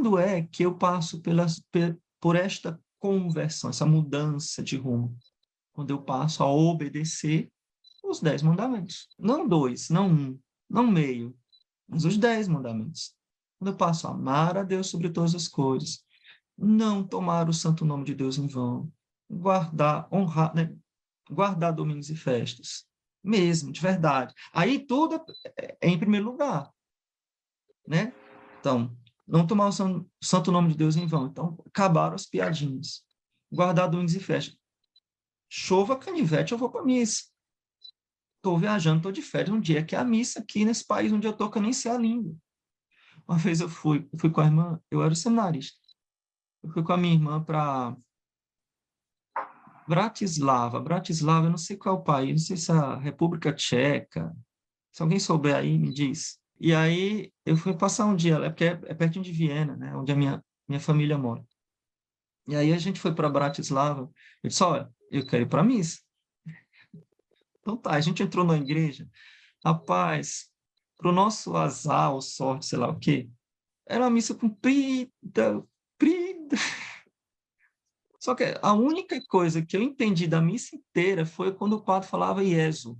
quando é que eu passo pelas, por esta conversão, essa mudança de rumo? Quando eu passo a obedecer os dez mandamentos. Não dois, não um, não meio, mas os dez mandamentos. Quando eu passo a amar a Deus sobre todas as coisas, não tomar o santo nome de Deus em vão, guardar, honrar, né? guardar domingos e festas, mesmo, de verdade. Aí tudo é, é em primeiro lugar, né? Então, não tomar o santo nome de Deus em vão. Então, acabaram as piadinhas. Guardar domingos e festas. Chova canivete, eu vou para missa. Estou viajando, estou de férias um dia que é a missa aqui nesse país onde eu estou, que eu nem sei a língua. Uma vez eu fui, eu fui com a irmã, eu era seminarista. Eu fui com a minha irmã para Bratislava. Bratislava, eu não sei qual é o país, não sei se é a República Tcheca. Se alguém souber aí, me diz. E aí eu fui passar um dia, é porque é, é pertinho de Viena, né, onde a minha, minha família mora. E aí a gente foi para Bratislava. Eu disse: Olha, eu quero ir para missa. Então tá, a gente entrou na igreja. Rapaz, para o nosso azar ou sorte, sei lá o quê, era uma missa comprida, comprida. Só que a única coisa que eu entendi da missa inteira foi quando o padre falava Ieso.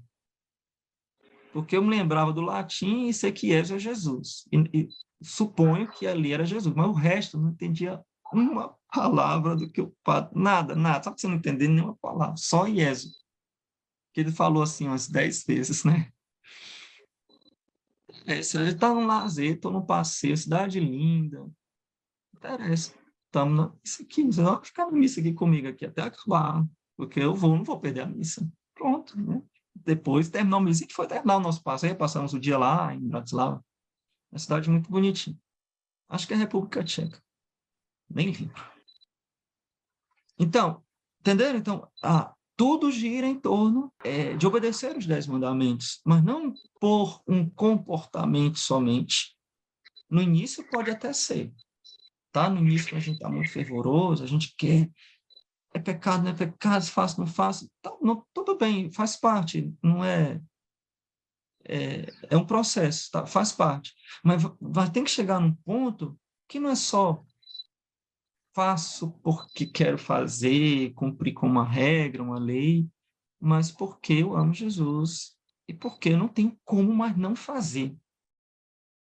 Porque eu me lembrava do latim e sei que é Jesus. E, e suponho que ali era Jesus, mas o resto eu não entendia uma palavra do que o padre. Nada, nada. Sabe que você não entendeu nenhuma palavra? Só Ieso. Que ele falou assim umas dez vezes, né? É, se a está num lazer, estou num passeio, cidade linda, interessa estamos na missa aqui, você vai ficar na missa aqui comigo aqui até acabar, porque eu vou, não vou perder a missa. Pronto, né? Depois terminou a missa, a gente foi terminar o nosso passeio, passamos o dia lá em Bratislava, uma cidade muito bonitinha. Acho que é a República Tcheca. Nem lembro. Então, entenderam? Então, ah, tudo gira em torno é, de obedecer os dez mandamentos, mas não por um comportamento somente. No início pode até ser, tá no início a gente está muito fervoroso, a gente quer, é pecado, não é pecado, faço, não faço, tá, não, tudo bem, faz parte, não é, é, é um processo, tá, faz parte, mas vai ter que chegar num ponto que não é só faço porque quero fazer, cumprir com uma regra, uma lei, mas porque eu amo Jesus e porque eu não tenho como mais não fazer.